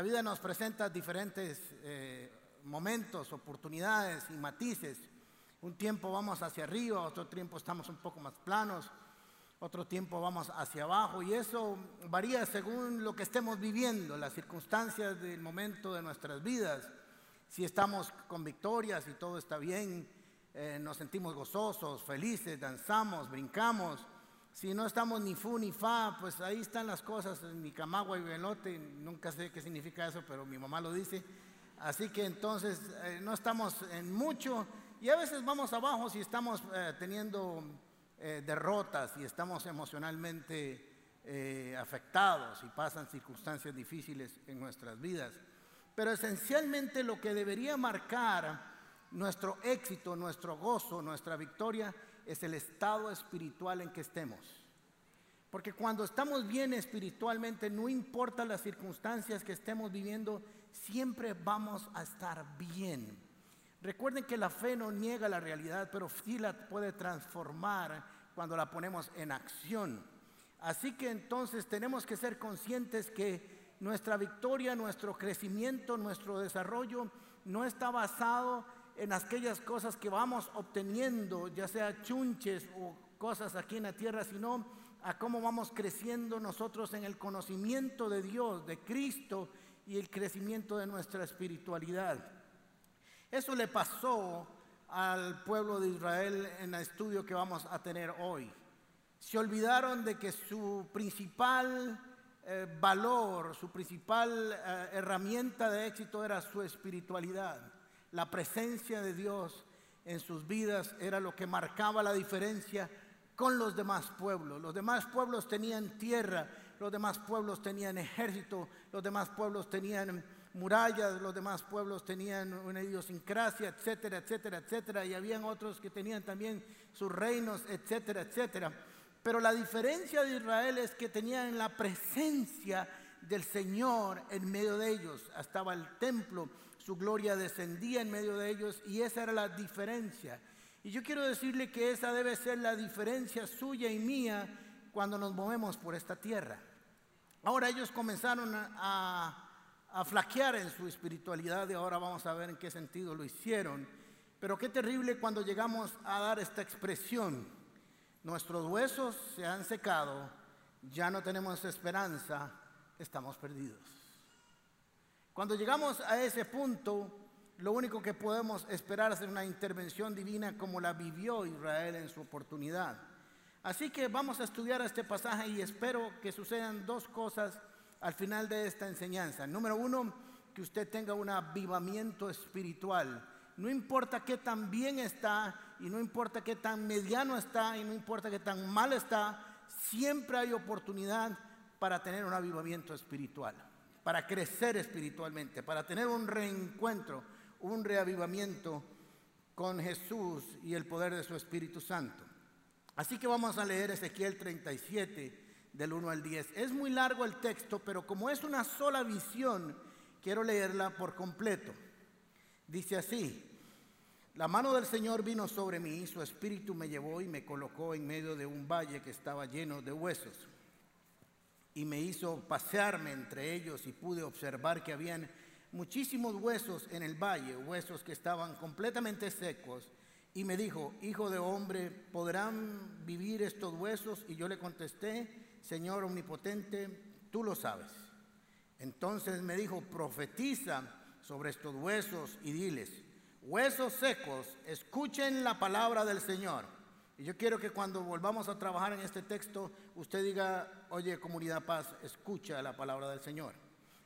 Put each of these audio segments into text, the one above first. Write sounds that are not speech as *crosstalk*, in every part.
La vida nos presenta diferentes eh, momentos, oportunidades y matices. Un tiempo vamos hacia arriba, otro tiempo estamos un poco más planos, otro tiempo vamos hacia abajo y eso varía según lo que estemos viviendo, las circunstancias del momento de nuestras vidas. Si estamos con victorias y todo está bien, eh, nos sentimos gozosos, felices, danzamos, brincamos. Si no estamos ni fu ni fa, pues ahí están las cosas, ni camagua y velote, nunca sé qué significa eso, pero mi mamá lo dice. Así que entonces eh, no estamos en mucho y a veces vamos abajo si estamos eh, teniendo derrotas y estamos emocionalmente afectados y pasan circunstancias difíciles en nuestras vidas. Pero esencialmente lo que debería marcar nuestro éxito, nuestro gozo, nuestra victoria es el estado espiritual en que estemos. Porque cuando estamos bien espiritualmente, no importa las circunstancias que estemos viviendo, siempre vamos a estar bien. Recuerden que la fe no niega la realidad, pero sí la puede transformar cuando la ponemos en acción. Así que entonces tenemos que ser conscientes que nuestra victoria, nuestro crecimiento, nuestro desarrollo no está basado en aquellas cosas que vamos obteniendo, ya sea chunches o cosas aquí en la tierra, sino a cómo vamos creciendo nosotros en el conocimiento de Dios, de Cristo y el crecimiento de nuestra espiritualidad. Eso le pasó al pueblo de Israel en el estudio que vamos a tener hoy. Se olvidaron de que su principal eh, valor, su principal eh, herramienta de éxito era su espiritualidad. La presencia de Dios en sus vidas era lo que marcaba la diferencia con los demás pueblos. Los demás pueblos tenían tierra, los demás pueblos tenían ejército, los demás pueblos tenían murallas, los demás pueblos tenían una idiosincrasia, etcétera, etcétera, etcétera, y habían otros que tenían también sus reinos, etcétera, etcétera. Pero la diferencia de Israel es que tenían la presencia del Señor en medio de ellos. Estaba el templo, su gloria descendía en medio de ellos y esa era la diferencia. Y yo quiero decirle que esa debe ser la diferencia suya y mía cuando nos movemos por esta tierra. Ahora ellos comenzaron a, a flaquear en su espiritualidad y ahora vamos a ver en qué sentido lo hicieron. Pero qué terrible cuando llegamos a dar esta expresión. Nuestros huesos se han secado, ya no tenemos esperanza, estamos perdidos. Cuando llegamos a ese punto, lo único que podemos esperar es una intervención divina como la vivió Israel en su oportunidad. Así que vamos a estudiar este pasaje y espero que sucedan dos cosas al final de esta enseñanza. Número uno, que usted tenga un avivamiento espiritual. No importa qué tan bien está y no importa qué tan mediano está y no importa qué tan mal está, siempre hay oportunidad para tener un avivamiento espiritual, para crecer espiritualmente, para tener un reencuentro, un reavivamiento con Jesús y el poder de su Espíritu Santo. Así que vamos a leer Ezequiel 37 del 1 al 10. Es muy largo el texto, pero como es una sola visión, quiero leerla por completo. Dice así, la mano del Señor vino sobre mí, su espíritu me llevó y me colocó en medio de un valle que estaba lleno de huesos y me hizo pasearme entre ellos y pude observar que habían muchísimos huesos en el valle, huesos que estaban completamente secos. Y me dijo, hijo de hombre, ¿podrán vivir estos huesos? Y yo le contesté, Señor omnipotente, tú lo sabes. Entonces me dijo, profetiza sobre estos huesos y diles, huesos secos, escuchen la palabra del Señor. Y yo quiero que cuando volvamos a trabajar en este texto, usted diga, oye comunidad paz, escucha la palabra del Señor.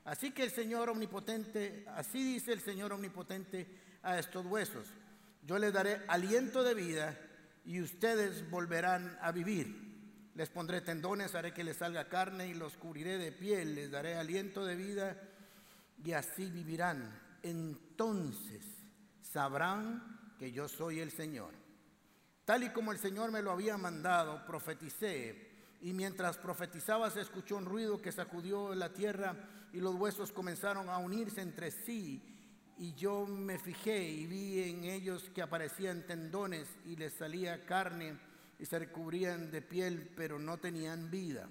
Así que el Señor omnipotente, así dice el Señor omnipotente a estos huesos. Yo les daré aliento de vida y ustedes volverán a vivir. Les pondré tendones, haré que les salga carne y los cubriré de piel. Les daré aliento de vida y así vivirán. Entonces sabrán que yo soy el Señor. Tal y como el Señor me lo había mandado, profeticé. Y mientras profetizaba se escuchó un ruido que sacudió la tierra y los huesos comenzaron a unirse entre sí. Y yo me fijé y vi en ellos que aparecían tendones y les salía carne y se recubrían de piel, pero no tenían vida.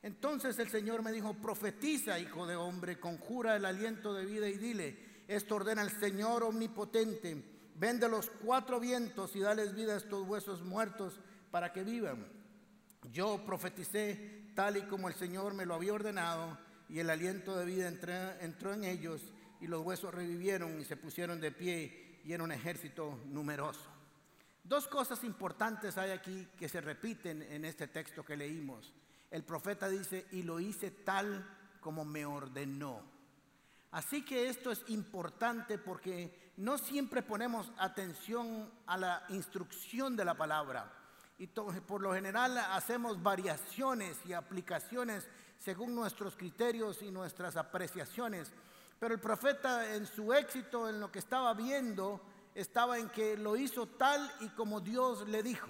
Entonces el Señor me dijo, profetiza, hijo de hombre, conjura el aliento de vida y dile, esto ordena el Señor omnipotente, vende los cuatro vientos y dales vida a estos huesos muertos para que vivan. Yo profeticé tal y como el Señor me lo había ordenado y el aliento de vida entró en ellos y los huesos revivieron y se pusieron de pie y era un ejército numeroso. Dos cosas importantes hay aquí que se repiten en este texto que leímos. El profeta dice, y lo hice tal como me ordenó. Así que esto es importante porque no siempre ponemos atención a la instrucción de la palabra. Y por lo general hacemos variaciones y aplicaciones según nuestros criterios y nuestras apreciaciones. Pero el profeta en su éxito, en lo que estaba viendo, estaba en que lo hizo tal y como Dios le dijo.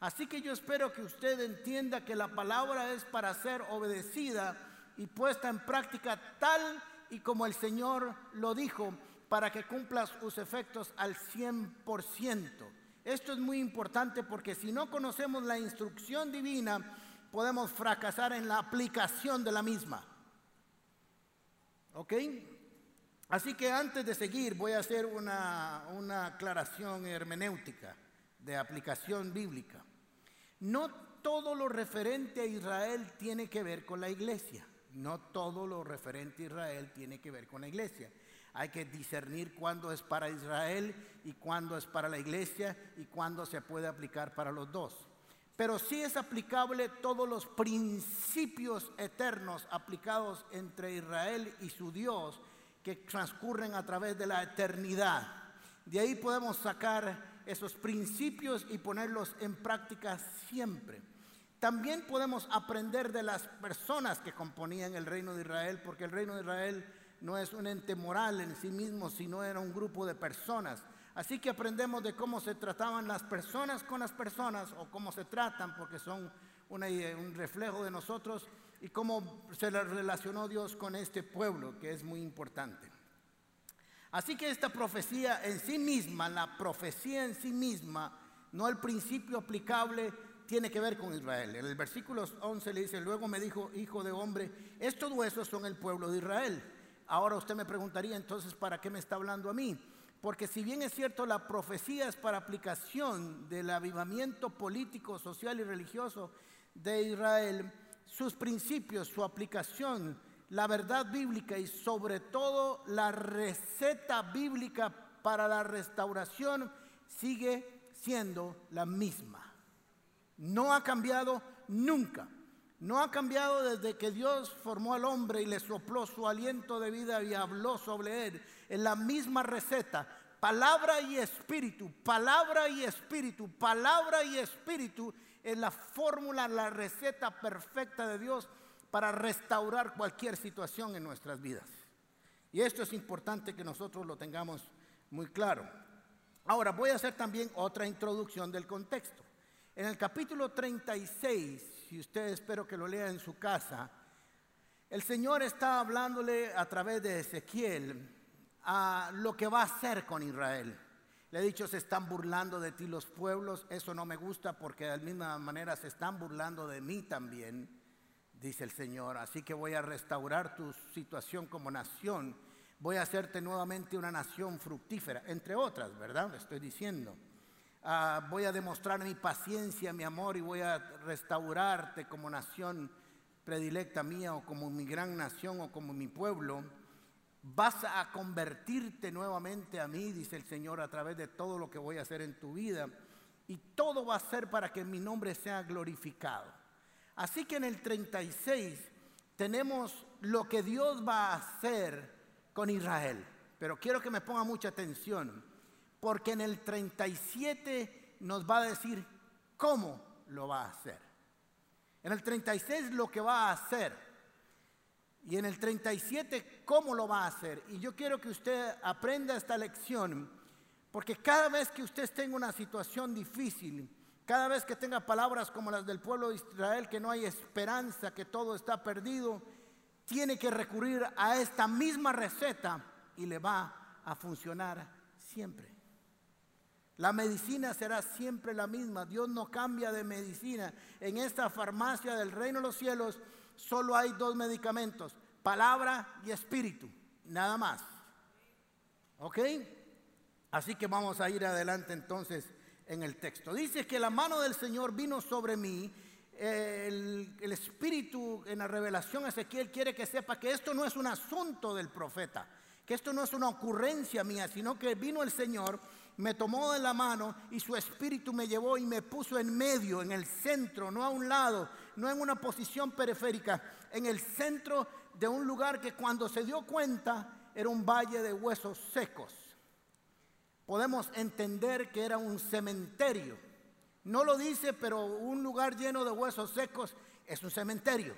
Así que yo espero que usted entienda que la palabra es para ser obedecida y puesta en práctica tal y como el Señor lo dijo, para que cumpla sus efectos al 100%. Esto es muy importante porque si no conocemos la instrucción divina, podemos fracasar en la aplicación de la misma. ¿Ok? Así que antes de seguir voy a hacer una, una aclaración hermenéutica de aplicación bíblica. No todo lo referente a Israel tiene que ver con la iglesia. No todo lo referente a Israel tiene que ver con la iglesia. Hay que discernir cuándo es para Israel y cuándo es para la iglesia y cuándo se puede aplicar para los dos. Pero sí es aplicable todos los principios eternos aplicados entre Israel y su Dios que transcurren a través de la eternidad. De ahí podemos sacar esos principios y ponerlos en práctica siempre. También podemos aprender de las personas que componían el reino de Israel, porque el reino de Israel no es un ente moral en sí mismo, sino era un grupo de personas. Así que aprendemos de cómo se trataban las personas con las personas o cómo se tratan, porque son un reflejo de nosotros y cómo se relacionó Dios con este pueblo, que es muy importante. Así que esta profecía en sí misma, la profecía en sí misma, no el principio aplicable, tiene que ver con Israel. En el versículo 11 le dice, luego me dijo, hijo de hombre, estos huesos son el pueblo de Israel. Ahora usted me preguntaría entonces, ¿para qué me está hablando a mí? Porque si bien es cierto, la profecía es para aplicación del avivamiento político, social y religioso de Israel, sus principios, su aplicación, la verdad bíblica y sobre todo la receta bíblica para la restauración sigue siendo la misma. No ha cambiado nunca. No ha cambiado desde que Dios formó al hombre y le sopló su aliento de vida y habló sobre él. En la misma receta, palabra y espíritu, palabra y espíritu, palabra y espíritu es la fórmula, la receta perfecta de Dios para restaurar cualquier situación en nuestras vidas. Y esto es importante que nosotros lo tengamos muy claro. Ahora voy a hacer también otra introducción del contexto. En el capítulo 36, si usted espero que lo lea en su casa, el Señor está hablándole a través de Ezequiel a lo que va a hacer con Israel. Le he dicho, se están burlando de ti los pueblos, eso no me gusta porque de la misma manera se están burlando de mí también, dice el Señor. Así que voy a restaurar tu situación como nación, voy a hacerte nuevamente una nación fructífera, entre otras, ¿verdad? Le estoy diciendo. Ah, voy a demostrar mi paciencia, mi amor y voy a restaurarte como nación predilecta mía o como mi gran nación o como mi pueblo. Vas a convertirte nuevamente a mí, dice el Señor, a través de todo lo que voy a hacer en tu vida. Y todo va a ser para que mi nombre sea glorificado. Así que en el 36 tenemos lo que Dios va a hacer con Israel. Pero quiero que me ponga mucha atención, porque en el 37 nos va a decir cómo lo va a hacer. En el 36 lo que va a hacer. Y en el 37, ¿cómo lo va a hacer? Y yo quiero que usted aprenda esta lección, porque cada vez que usted en una situación difícil, cada vez que tenga palabras como las del pueblo de Israel, que no hay esperanza, que todo está perdido, tiene que recurrir a esta misma receta y le va a funcionar siempre. La medicina será siempre la misma. Dios no cambia de medicina. En esta farmacia del reino de los cielos solo hay dos medicamentos, palabra y espíritu, nada más. ¿Ok? Así que vamos a ir adelante entonces en el texto. Dice que la mano del Señor vino sobre mí. El, el, espíritu en la revelación Ezequiel quiere que sepa que esto no es un asunto del profeta, que esto no es una ocurrencia mía, sino que vino el Señor, me tomó de la mano y su espíritu me llevó y me puso en medio, en el centro, no a un lado, no en una posición periférica, en el centro de un lugar que cuando se dio cuenta era un valle de huesos secos podemos entender que era un cementerio. No lo dice, pero un lugar lleno de huesos secos es un cementerio.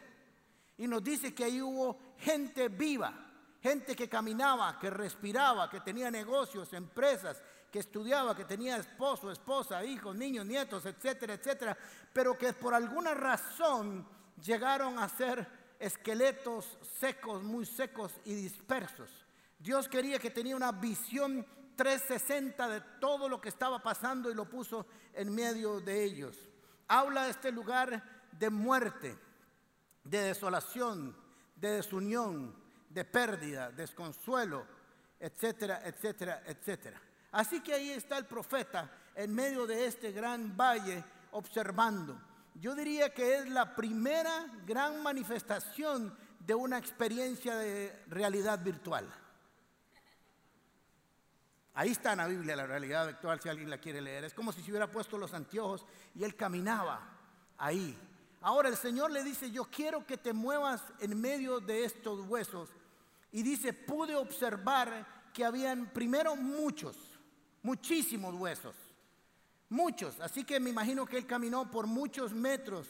Y nos dice que ahí hubo gente viva, gente que caminaba, que respiraba, que tenía negocios, empresas, que estudiaba, que tenía esposo, esposa, hijos, niños, nietos, etcétera, etcétera, pero que por alguna razón llegaron a ser esqueletos secos, muy secos y dispersos. Dios quería que tenía una visión 360 de todo lo que estaba pasando y lo puso en medio de ellos. Habla de este lugar de muerte, de desolación, de desunión, de pérdida, desconsuelo, etcétera, etcétera, etcétera. Así que ahí está el profeta en medio de este gran valle observando. Yo diría que es la primera gran manifestación de una experiencia de realidad virtual. Ahí está en la Biblia la realidad actual si alguien la quiere leer. Es como si se hubiera puesto los anteojos y él caminaba ahí. Ahora el Señor le dice, yo quiero que te muevas en medio de estos huesos. Y dice, pude observar que habían primero muchos, muchísimos huesos. Muchos. Así que me imagino que él caminó por muchos metros,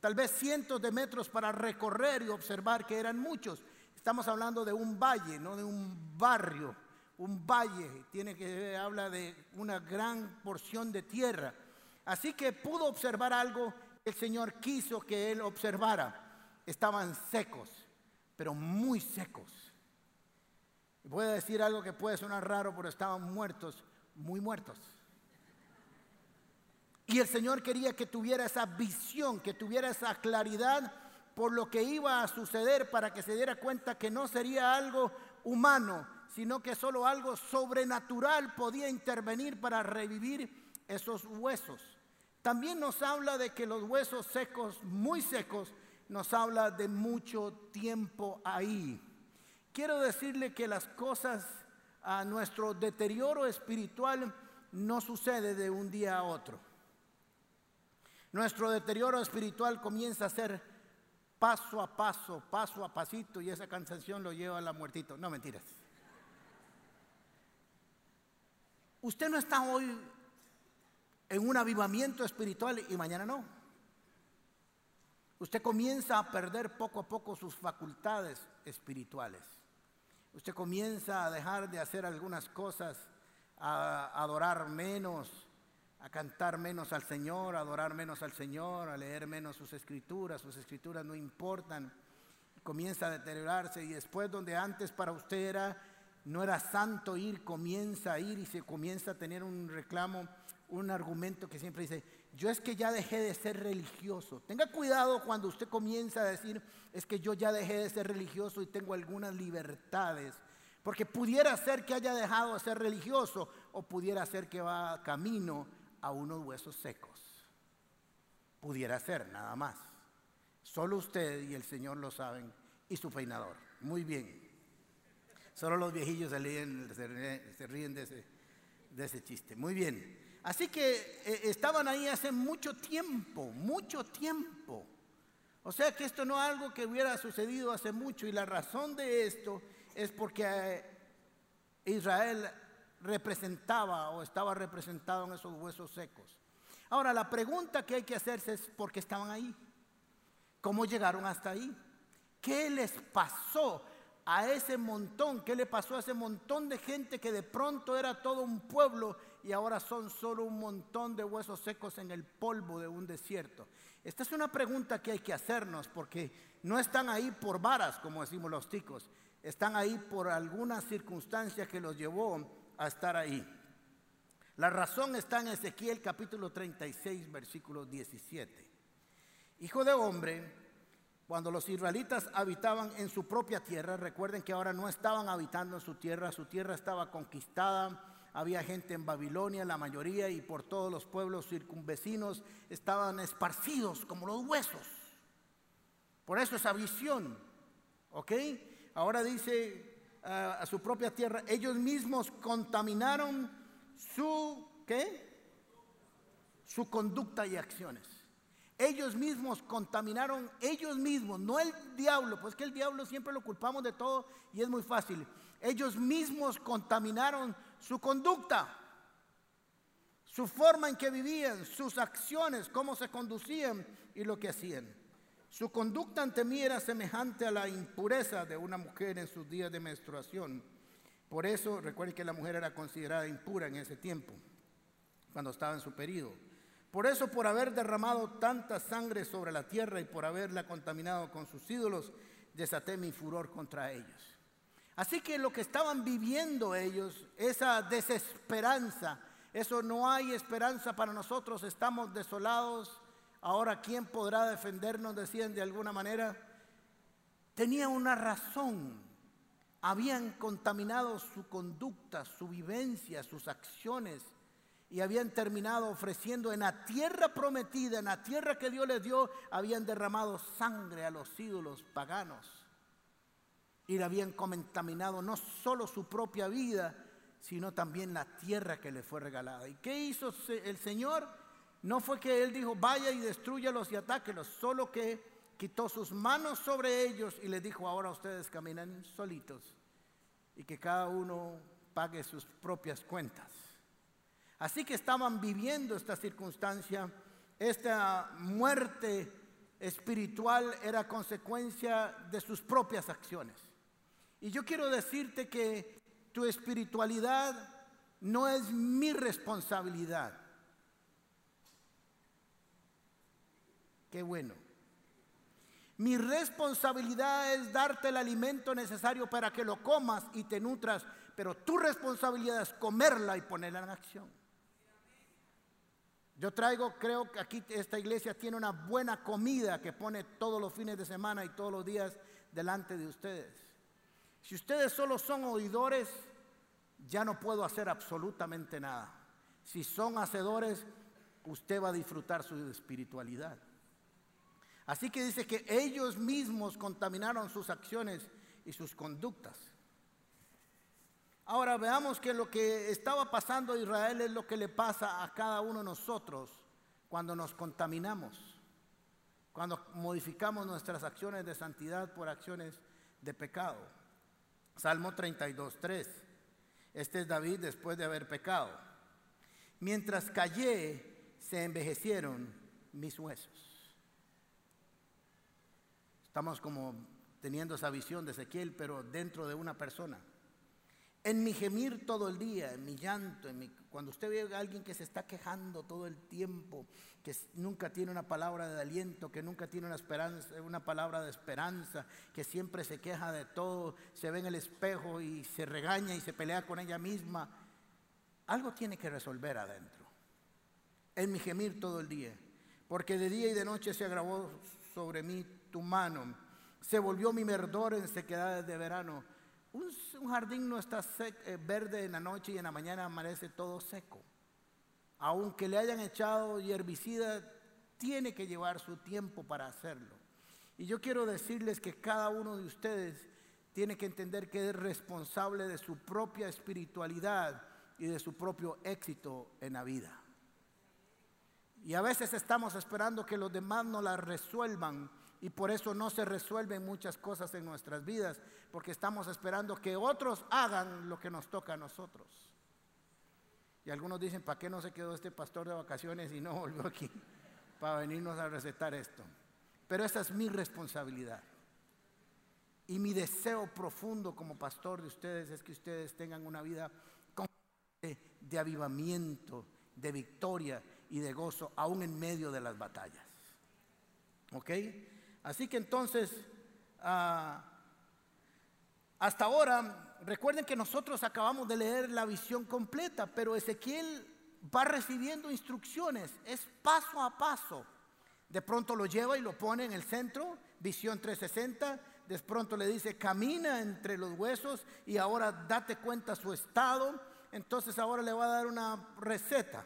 tal vez cientos de metros para recorrer y observar que eran muchos. Estamos hablando de un valle, no de un barrio un valle, tiene que habla de una gran porción de tierra. Así que pudo observar algo que el Señor quiso que él observara. Estaban secos, pero muy secos. Voy a decir algo que puede sonar raro, pero estaban muertos, muy muertos. Y el Señor quería que tuviera esa visión, que tuviera esa claridad por lo que iba a suceder para que se diera cuenta que no sería algo humano, sino que solo algo sobrenatural podía intervenir para revivir esos huesos. También nos habla de que los huesos secos, muy secos, nos habla de mucho tiempo ahí. Quiero decirle que las cosas, a nuestro deterioro espiritual no sucede de un día a otro. Nuestro deterioro espiritual comienza a ser paso a paso, paso a pasito, y esa canción lo lleva a la muertito. No, mentiras. Usted no está hoy en un avivamiento espiritual y mañana no. Usted comienza a perder poco a poco sus facultades espirituales. Usted comienza a dejar de hacer algunas cosas, a adorar menos, a cantar menos al Señor, a adorar menos al Señor, a leer menos sus escrituras. Sus escrituras no importan. Comienza a deteriorarse y después donde antes para usted era no era santo ir, comienza a ir y se comienza a tener un reclamo, un argumento que siempre dice, yo es que ya dejé de ser religioso. Tenga cuidado cuando usted comienza a decir, es que yo ya dejé de ser religioso y tengo algunas libertades. Porque pudiera ser que haya dejado de ser religioso o pudiera ser que va camino a unos huesos secos. Pudiera ser, nada más. Solo usted y el Señor lo saben y su peinador. Muy bien. Solo los viejillos se ríen, de, de, ese, chiste. Muy bien. Así que eh, estaban ahí hace mucho tiempo, mucho tiempo. O sea que esto no es algo que hubiera sucedido hace mucho y la razón de esto es porque eh, Israel representaba o estaba representado en esos huesos secos. Ahora, la pregunta que hay que hacerse es por qué estaban ahí. ¿Cómo llegaron hasta ahí? ¿Qué les pasó? A ese montón, qué le pasó a ese montón de gente que de pronto era todo un pueblo y ahora son solo un montón de huesos secos en el polvo de un desierto. Esta es una pregunta que hay que hacernos porque no están ahí por varas, como decimos los ticos, están ahí por alguna circunstancia que los llevó a estar ahí. La razón está en Ezequiel capítulo 36, versículo 17. Hijo de hombre, cuando los israelitas habitaban en su propia tierra, recuerden que ahora no estaban habitando en su tierra, su tierra estaba conquistada, había gente en Babilonia, la mayoría, y por todos los pueblos circunvecinos estaban esparcidos como los huesos. Por eso esa visión, ¿ok? Ahora dice a su propia tierra, ellos mismos contaminaron su, ¿qué? Su conducta y acciones. Ellos mismos contaminaron, ellos mismos, no el diablo, pues que el diablo siempre lo culpamos de todo y es muy fácil. Ellos mismos contaminaron su conducta, su forma en que vivían, sus acciones, cómo se conducían y lo que hacían. Su conducta ante mí era semejante a la impureza de una mujer en sus días de menstruación. Por eso, recuerden que la mujer era considerada impura en ese tiempo, cuando estaba en su periodo. Por eso, por haber derramado tanta sangre sobre la tierra y por haberla contaminado con sus ídolos, desaté mi furor contra ellos. Así que lo que estaban viviendo ellos, esa desesperanza, eso no hay esperanza para nosotros, estamos desolados. Ahora, ¿quién podrá defendernos? Decían de alguna manera. Tenía una razón. Habían contaminado su conducta, su vivencia, sus acciones y habían terminado ofreciendo en la tierra prometida, en la tierra que Dios les dio, habían derramado sangre a los ídolos paganos y le habían contaminado no solo su propia vida, sino también la tierra que le fue regalada. ¿Y qué hizo el Señor? No fue que Él dijo, vaya y destruyalos y atáquelos, solo que quitó sus manos sobre ellos y les dijo, ahora ustedes caminan solitos y que cada uno pague sus propias cuentas. Así que estaban viviendo esta circunstancia, esta muerte espiritual era consecuencia de sus propias acciones. Y yo quiero decirte que tu espiritualidad no es mi responsabilidad. Qué bueno. Mi responsabilidad es darte el alimento necesario para que lo comas y te nutras, pero tu responsabilidad es comerla y ponerla en acción. Yo traigo, creo que aquí esta iglesia tiene una buena comida que pone todos los fines de semana y todos los días delante de ustedes. Si ustedes solo son oidores, ya no puedo hacer absolutamente nada. Si son hacedores, usted va a disfrutar su espiritualidad. Así que dice que ellos mismos contaminaron sus acciones y sus conductas. Ahora veamos que lo que estaba pasando a Israel es lo que le pasa a cada uno de nosotros cuando nos contaminamos, cuando modificamos nuestras acciones de santidad por acciones de pecado. Salmo 32, 3. Este es David después de haber pecado. Mientras callé, se envejecieron mis huesos. Estamos como teniendo esa visión de Ezequiel, pero dentro de una persona. En mi gemir todo el día, en mi llanto, en mi, cuando usted ve a alguien que se está quejando todo el tiempo, que nunca tiene una palabra de aliento, que nunca tiene una, esperanza, una palabra de esperanza, que siempre se queja de todo, se ve en el espejo y se regaña y se pelea con ella misma, algo tiene que resolver adentro. En mi gemir todo el día, porque de día y de noche se agravó sobre mí tu mano, se volvió mi verdor en sequedades de verano un, jardín no está eh, verde en la noche y en la mañana amanece todo seco. Aunque le hayan echado herbicida, tiene que llevar su tiempo para hacerlo. Y yo quiero decirles que cada uno de ustedes tiene que entender que es responsable de su propia espiritualidad y de su propio éxito en la vida. Y a veces estamos esperando que los demás nos la resuelvan y por eso no se resuelven muchas cosas en nuestras vidas, porque estamos esperando que otros hagan lo que nos toca a nosotros. Y algunos dicen, ¿para qué no se quedó este pastor de vacaciones y no volvió aquí *laughs* para venirnos a recetar esto? Pero esa es mi responsabilidad. Y mi deseo profundo como pastor de ustedes es que ustedes tengan una vida de avivamiento, de victoria y de gozo, aún en medio de las batallas. ¿Ok? Así que entonces, ah, hasta ahora, recuerden que nosotros acabamos de leer la visión completa, pero Ezequiel va recibiendo instrucciones, es paso a paso. De pronto lo lleva y lo pone en el centro visión 360, de pronto le dice, camina entre los huesos y ahora date cuenta su estado. Entonces ahora le va a dar una receta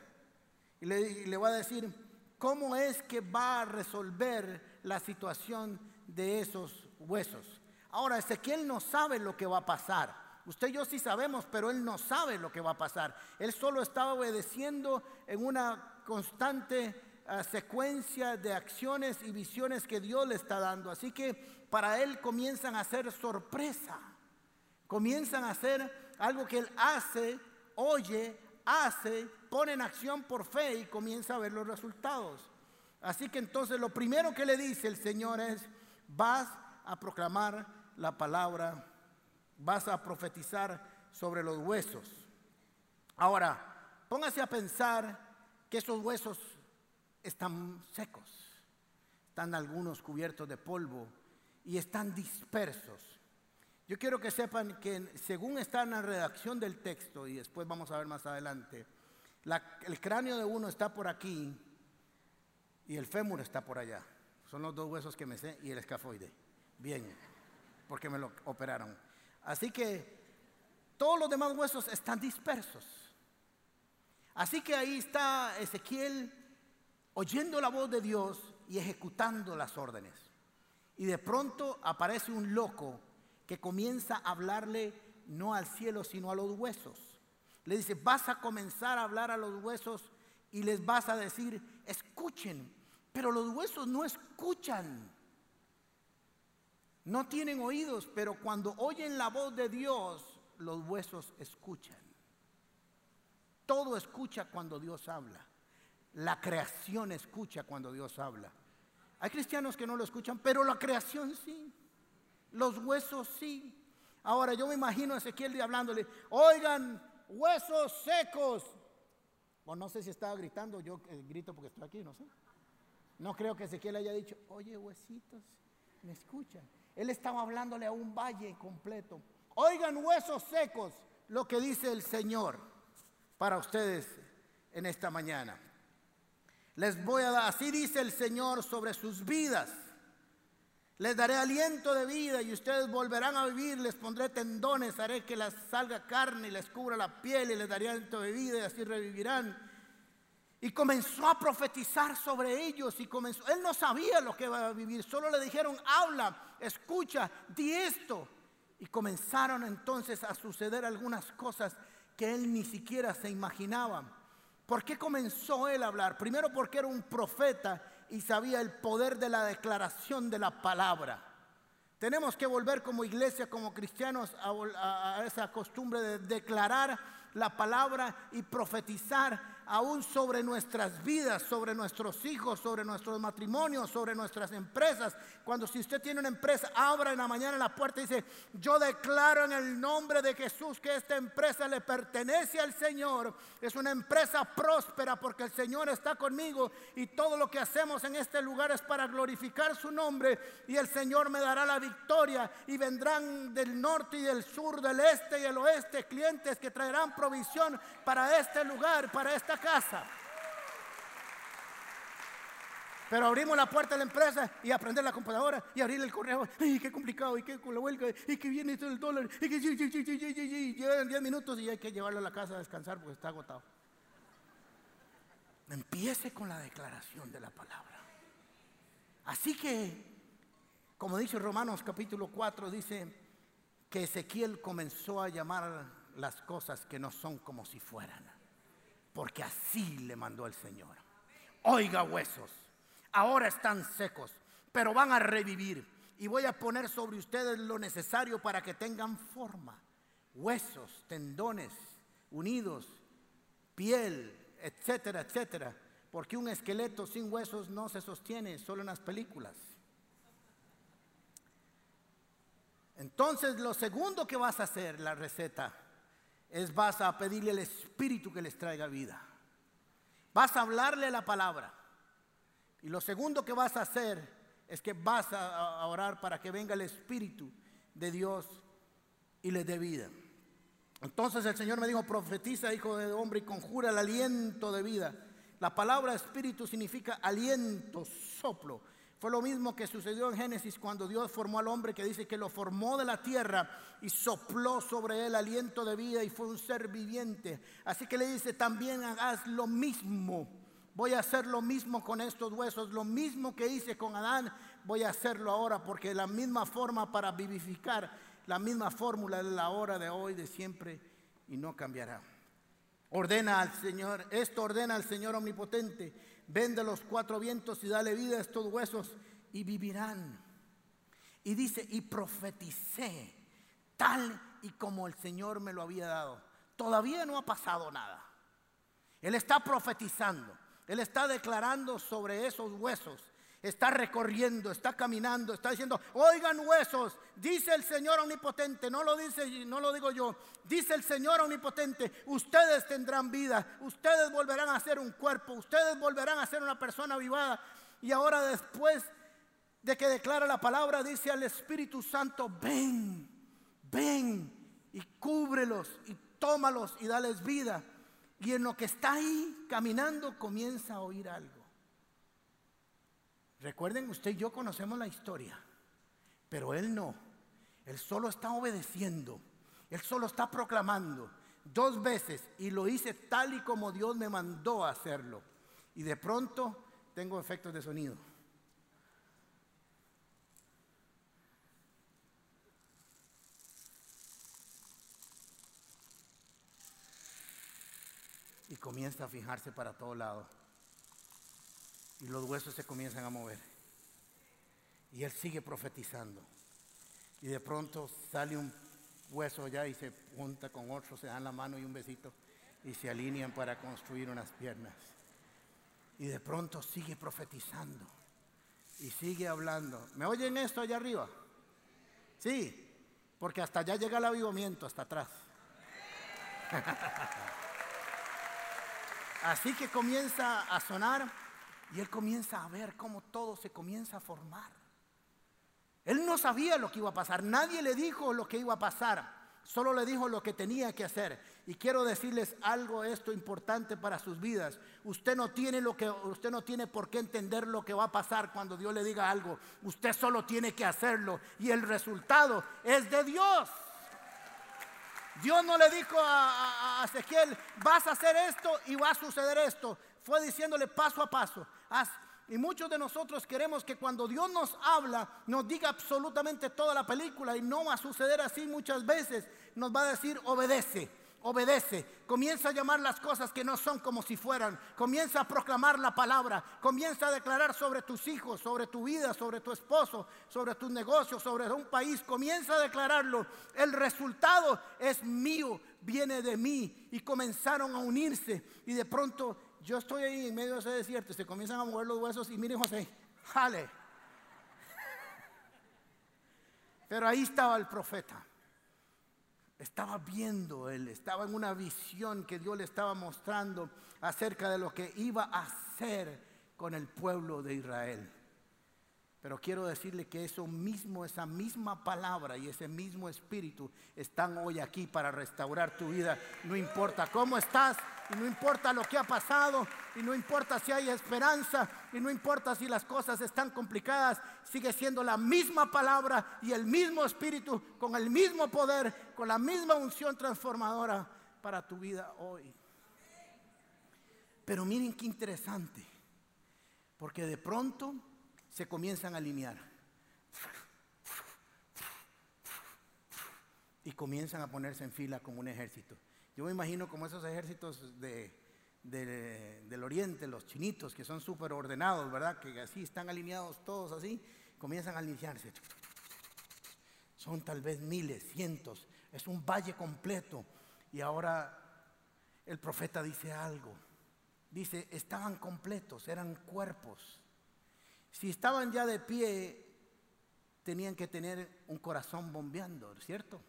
y le, y le va a decir cómo es que va a resolver la situación de esos huesos. Ahora, Ezequiel no sabe lo que va a pasar. Usted y yo sí sabemos, pero él no sabe lo que va a pasar. Él solo estaba obedeciendo en una constante uh, secuencia de acciones y visiones que Dios le está dando. Así que para él comienzan a ser sorpresa. Comienzan a ser algo que él hace, oye, hace, pone en acción por fe y comienza a ver los resultados. Así que entonces lo primero que le dice el Señor es, vas a proclamar la palabra vas a profetizar sobre los huesos. Ahora, póngase a pensar que esos huesos están secos, están algunos cubiertos de polvo y están dispersos. Yo quiero que sepan que según está en la redacción del texto, y después vamos a ver más adelante, el cráneo de uno está por aquí y el fémur está por allá. Son los dos huesos que me sé y el escafoide. Bien, porque me lo operaron. Así que todos los demás huesos están dispersos. Así que ahí está Ezequiel oyendo la voz de Dios y ejecutando las órdenes. Y de pronto aparece un loco que comienza a hablarle no al cielo, sino a los huesos. Le dice, vas a comenzar a hablar a los huesos y les vas a decir, escuchen, pero los huesos no escuchan. No tienen oídos, pero cuando oyen la voz de Dios, los huesos escuchan. Todo escucha cuando Dios habla. La creación escucha cuando Dios habla. Hay cristianos que no lo escuchan, pero la creación sí. Los huesos sí. Ahora yo me imagino a Ezequiel hablándole, oigan, huesos secos. O no sé si estaba gritando, yo eh, grito porque estoy aquí, no sé. No creo que Ezequiel haya dicho, oye, huesitos, me escuchan. Él estaba hablándole a un valle completo. Oigan huesos secos lo que dice el Señor para ustedes en esta mañana. Les voy a dar, así dice el Señor sobre sus vidas. Les daré aliento de vida y ustedes volverán a vivir. Les pondré tendones, haré que les salga carne y les cubra la piel y les daré aliento de vida y así revivirán. Y comenzó a profetizar sobre ellos y comenzó, él no sabía lo que iba a vivir, solo le dijeron, habla, escucha, di esto. Y comenzaron entonces a suceder algunas cosas que él ni siquiera se imaginaba. ¿Por qué comenzó él a hablar? Primero porque era un profeta y sabía el poder de la declaración de la palabra. Tenemos que volver como iglesia, como cristianos, a, esa costumbre de declarar la palabra y profetizar aún sobre nuestras vidas, sobre nuestros hijos, sobre nuestros matrimonios, sobre nuestras empresas. Cuando si usted tiene una empresa, abra en la mañana la puerta y dice, yo declaro en el nombre de Jesús que esta empresa le pertenece al Señor. Es una empresa próspera porque el Señor está conmigo y todo lo que hacemos en este lugar es para glorificar su nombre y el Señor me dará la victoria y vendrán del norte y del sur, del este y el oeste clientes que traerán provisión para este lugar, para esta casa. Pero abrimos la puerta de la empresa y aprender la computadora y abrir el correo. ¡Ay, qué complicado! ¿Y qué con la huelga? ¿Y qué viene todo el dólar? ¿Y que llegan 10 minutos y hay que llevarlo a la casa a descansar porque está agotado? Empiece con la declaración de la palabra. Así que, como dice Romanos capítulo 4, dice que Ezequiel comenzó a llamar las cosas que no son como si fueran porque así le mandó el Señor. Oiga huesos, ahora están secos, pero van a revivir y voy a poner sobre ustedes lo necesario para que tengan forma. Huesos, tendones, unidos, piel, etcétera, etcétera. Porque un esqueleto sin huesos no se sostiene, solo en las películas. Entonces lo segundo que vas a hacer, la receta, es vas a pedirle al Espíritu que les traiga vida. Vas a hablarle la palabra. Y lo segundo que vas a hacer es que vas a, orar para que venga el Espíritu de Dios y les dé vida. Entonces el Señor me dijo, profetiza, hijo de hombre, y conjura el aliento de vida. La palabra espíritu significa aliento, soplo, Fue lo mismo que sucedió en Génesis cuando Dios formó al hombre que dice que lo formó de la tierra y sopló sobre él aliento de vida y fue un ser viviente. Así que le dice, también haz lo mismo. Voy a hacer lo mismo con estos huesos, lo mismo que hice con Adán, voy a hacerlo ahora porque la misma forma para vivificar, la misma fórmula de la hora de hoy, de siempre y no cambiará. Ordena al Señor, esto ordena al Señor omnipotente vende los cuatro vientos y dale vida a estos huesos y vivirán. Y dice, y profeticé tal y como el Señor me lo había dado. Todavía no ha pasado nada. Él está profetizando, Él está declarando sobre esos huesos está recorriendo, está caminando, está diciendo, oigan huesos, dice el Señor omnipotente, no lo dice, no lo digo yo, dice el Señor omnipotente, ustedes tendrán vida, ustedes volverán a ser un cuerpo, ustedes volverán a ser una persona vivada. Y ahora después de que declara la palabra, dice al Espíritu Santo, ven, ven y cúbrelos y tómalos y dales vida. Y en lo que está ahí caminando comienza a oír algo. Recuerden, usted y yo conocemos la historia, pero él no. Él solo está obedeciendo. Él solo está proclamando dos veces y lo hice tal y como Dios me mandó a hacerlo. Y de pronto tengo efectos de sonido. Y comienza a fijarse para todo lado y los huesos se comienzan a mover. Y él sigue profetizando. Y de pronto sale un hueso ya y se junta con otro, se dan la mano y un besito y se alinean para construir unas piernas. Y de pronto sigue profetizando y sigue hablando. ¿Me oyen esto allá arriba? Sí, porque hasta allá llega el avivamiento, hasta atrás. *laughs* Así que comienza a sonar y él comienza a ver cómo todo se comienza a formar. Él no sabía lo que iba a pasar, nadie le dijo lo que iba a pasar, solo le dijo lo que tenía que hacer. Y quiero decirles algo esto importante para sus vidas. Usted no tiene lo que usted no tiene por qué entender lo que va a pasar cuando Dios le diga algo. Usted solo tiene que hacerlo y el resultado es de Dios. Dios no le dijo a, a Ezequiel, vas a hacer esto y va a suceder esto fue diciéndole paso a paso. Y muchos de nosotros queremos que cuando Dios nos habla, nos diga absolutamente toda la película y no va a suceder así muchas veces. Nos va a decir, obedece, obedece. Comienza a llamar las cosas que no son como si fueran. Comienza a proclamar la palabra. Comienza a declarar sobre tus hijos, sobre tu vida, sobre tu esposo, sobre tus negocios, sobre un país. Comienza a declararlo. El resultado es mío, viene de mí. Y comenzaron a unirse. Y de pronto yo estoy ahí en medio de ese desierto, se comienzan a mover los huesos y miren José, jale. Pero ahí estaba el profeta. Estaba viendo él, estaba en una visión que Dios le estaba mostrando acerca de lo que iba a hacer con el pueblo de Israel. Pero quiero decirle que eso mismo, esa misma palabra y ese mismo espíritu están hoy aquí para restaurar tu vida. No importa cómo estás, y no importa lo que ha pasado, y no importa si hay esperanza, y no importa si las cosas están complicadas, sigue siendo la misma palabra y el mismo espíritu, con el mismo poder, con la misma unción transformadora para tu vida hoy. Pero miren qué interesante, porque de pronto se comienzan a alinear. Y comienzan a ponerse en fila como un ejército. Yo me imagino como esos ejércitos del oriente, los chinitos, que son súper ordenados, ¿verdad? Que así están alineados todos así, comienzan a alinearse. Son tal vez miles, cientos, es un valle completo. Y ahora el profeta dice algo. Dice, estaban completos, eran cuerpos. Si estaban ya de pie, tenían que tener un corazón bombeando, ¿cierto?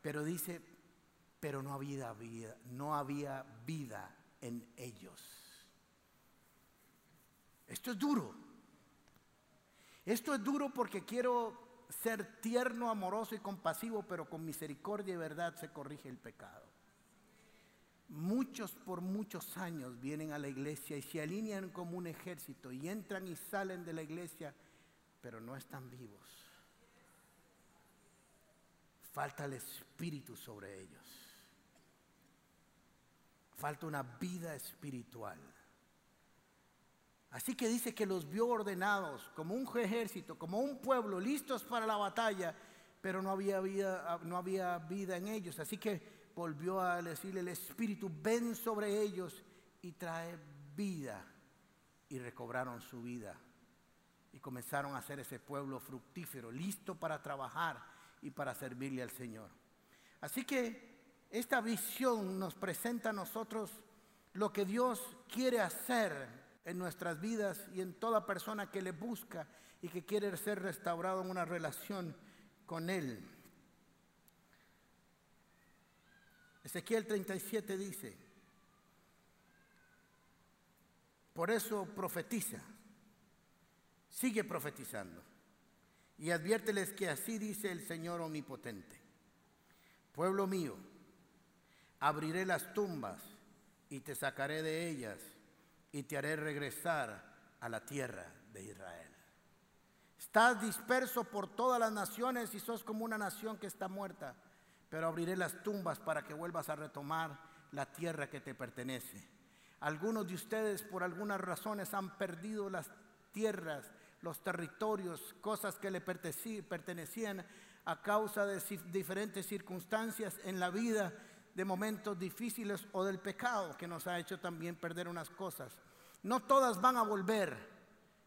Pero dice, pero no había vida, no había vida en ellos. Esto es duro. Esto es duro porque quiero ser tierno, amoroso y compasivo, pero con misericordia y verdad se corrige el pecado. Muchos por muchos años vienen a la iglesia y se alinean como un ejército y entran y salen de la iglesia, pero no están vivos. Falta el espíritu sobre ellos. Falta una vida espiritual. Así que dice que los vio ordenados como un ejército, como un pueblo, listos para la batalla, pero no había vida, no había vida en ellos. Así que volvió a decirle el Espíritu, ven sobre ellos y trae vida. Y recobraron su vida. Y comenzaron a ser ese pueblo fructífero, listo para trabajar y para servirle al Señor. Así que esta visión nos presenta a nosotros lo que Dios quiere hacer en nuestras vidas y en toda persona que le busca y que quiere ser restaurado en una relación con Él. Ezequiel 37 dice, por eso profetiza, sigue profetizando y adviérteles que así dice el Señor omnipotente. Pueblo mío, abriré las tumbas y te sacaré de ellas y te haré regresar a la tierra de Israel. Estás disperso por todas las naciones y sos como una nación que está muerta pero abriré las tumbas para que vuelvas a retomar la tierra que te pertenece. Algunos de ustedes por algunas razones han perdido las tierras, los territorios, cosas que le pertenecían a causa de diferentes circunstancias en la vida, de momentos difíciles o del pecado que nos ha hecho también perder unas cosas. No todas van a volver,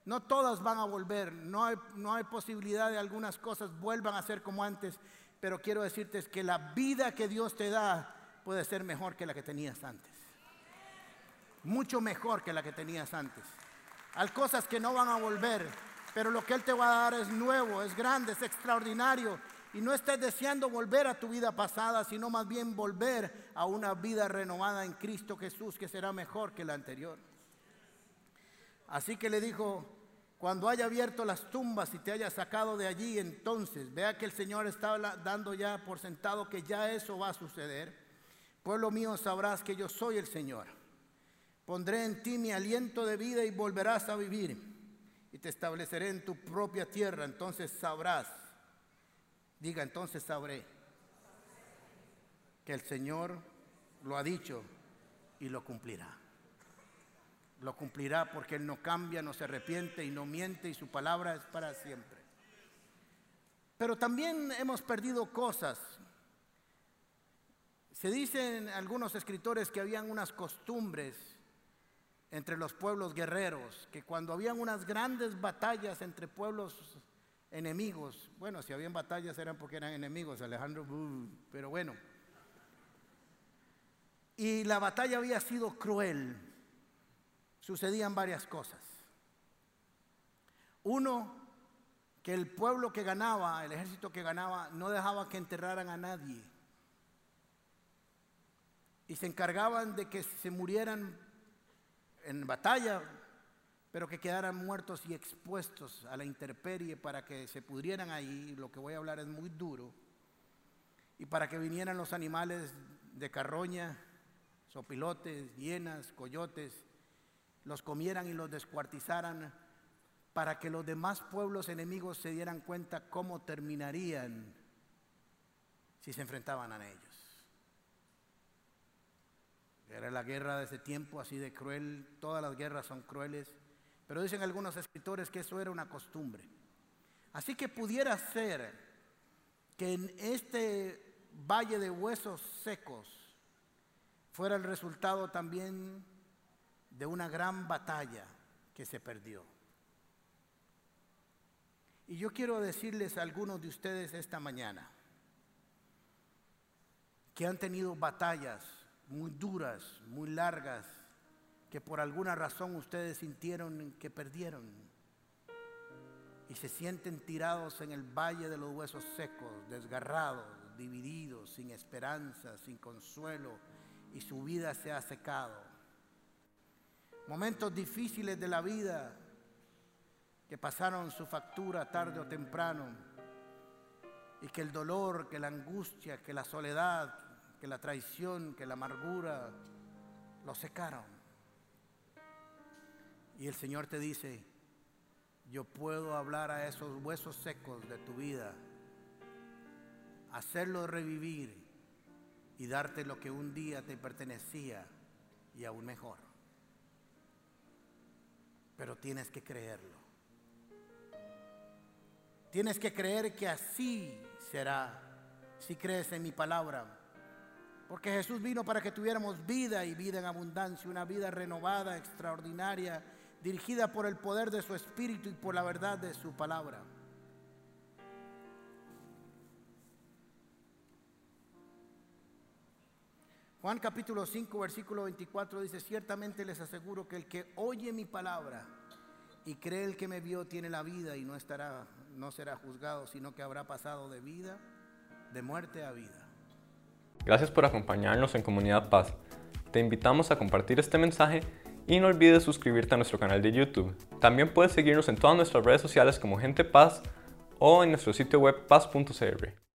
no todas van a volver, no hay, no hay posibilidad de algunas cosas vuelvan a ser como antes, pero quiero decirte que la vida que Dios te da puede ser mejor que la que tenías antes. Mucho mejor que la que tenías antes. Hay cosas que no van a volver, pero lo que Él te va a dar es nuevo, es grande, es extraordinario. Y no estés deseando volver a tu vida pasada, sino más bien volver a una vida renovada en Cristo Jesús que será mejor que la anterior. Así que le dijo, cuando haya abierto las tumbas y te haya sacado de allí, entonces vea que el Señor está dando ya por sentado que ya eso va a suceder. Pueblo mío, sabrás que yo soy el Señor. Pondré en ti mi aliento de vida y volverás a vivir. Y te estableceré en tu propia tierra. Entonces sabrás. Diga, entonces sabré que el Señor lo ha dicho y lo cumplirá lo cumplirá porque Él no cambia, no se arrepiente y no miente y su palabra es para siempre. Pero también hemos perdido cosas. Se dicen algunos escritores que habían unas costumbres entre los pueblos guerreros, que cuando habían unas grandes batallas entre pueblos enemigos, bueno, si habían batallas eran porque eran enemigos, Alejandro, pero bueno, y la batalla había sido cruel, sucedían varias cosas. Uno, que el pueblo que ganaba, el ejército que ganaba, no dejaba que enterraran a nadie. Y se encargaban de que se murieran en batalla, pero que quedaran muertos y expuestos a la intemperie para que se pudrieran ahí. Lo que voy a hablar es muy duro. Y para que vinieran los animales de carroña, sopilotes, hienas, coyotes, los comieran y los descuartizaran para que los demás pueblos enemigos se dieran cuenta cómo terminarían si se enfrentaban a ellos. Era la guerra de ese tiempo así de cruel, todas las guerras son crueles, pero dicen algunos escritores que eso era una costumbre. Así que pudiera ser que en este valle de huesos secos fuera el resultado también de una gran batalla que se perdió. Y yo quiero decirles a algunos de ustedes esta mañana que han tenido batallas muy duras, muy largas, que por alguna razón ustedes sintieron que perdieron y se sienten tirados en el valle de los huesos secos, desgarrados, divididos, sin esperanza, sin consuelo, y su vida se ha secado momentos difíciles de la vida que pasaron su factura tarde o temprano y que el dolor, que la angustia, que la soledad, que la traición, que la amargura, lo secaron. Y el Señor te dice, yo puedo hablar a esos huesos secos de tu vida, hacerlos revivir y darte lo que un día te pertenecía y aún mejor. Pero tienes que creerlo. Tienes que creer que así será si crees en mi palabra. Porque Jesús vino para que tuviéramos vida y vida en abundancia, una vida renovada, extraordinaria, dirigida por el poder de su Espíritu y por la verdad de su palabra. Juan capítulo 5, versículo 24 dice, ciertamente les aseguro que el que oye mi palabra y cree el que me vio tiene la vida y no estará no será juzgado, sino que habrá pasado de vida, de muerte a vida. Gracias por acompañarnos en Comunidad Paz. Te invitamos a compartir este mensaje y no olvides suscribirte a nuestro canal de YouTube. También puedes seguirnos en todas nuestras redes sociales como Gente Paz o en nuestro sitio web paz.cr.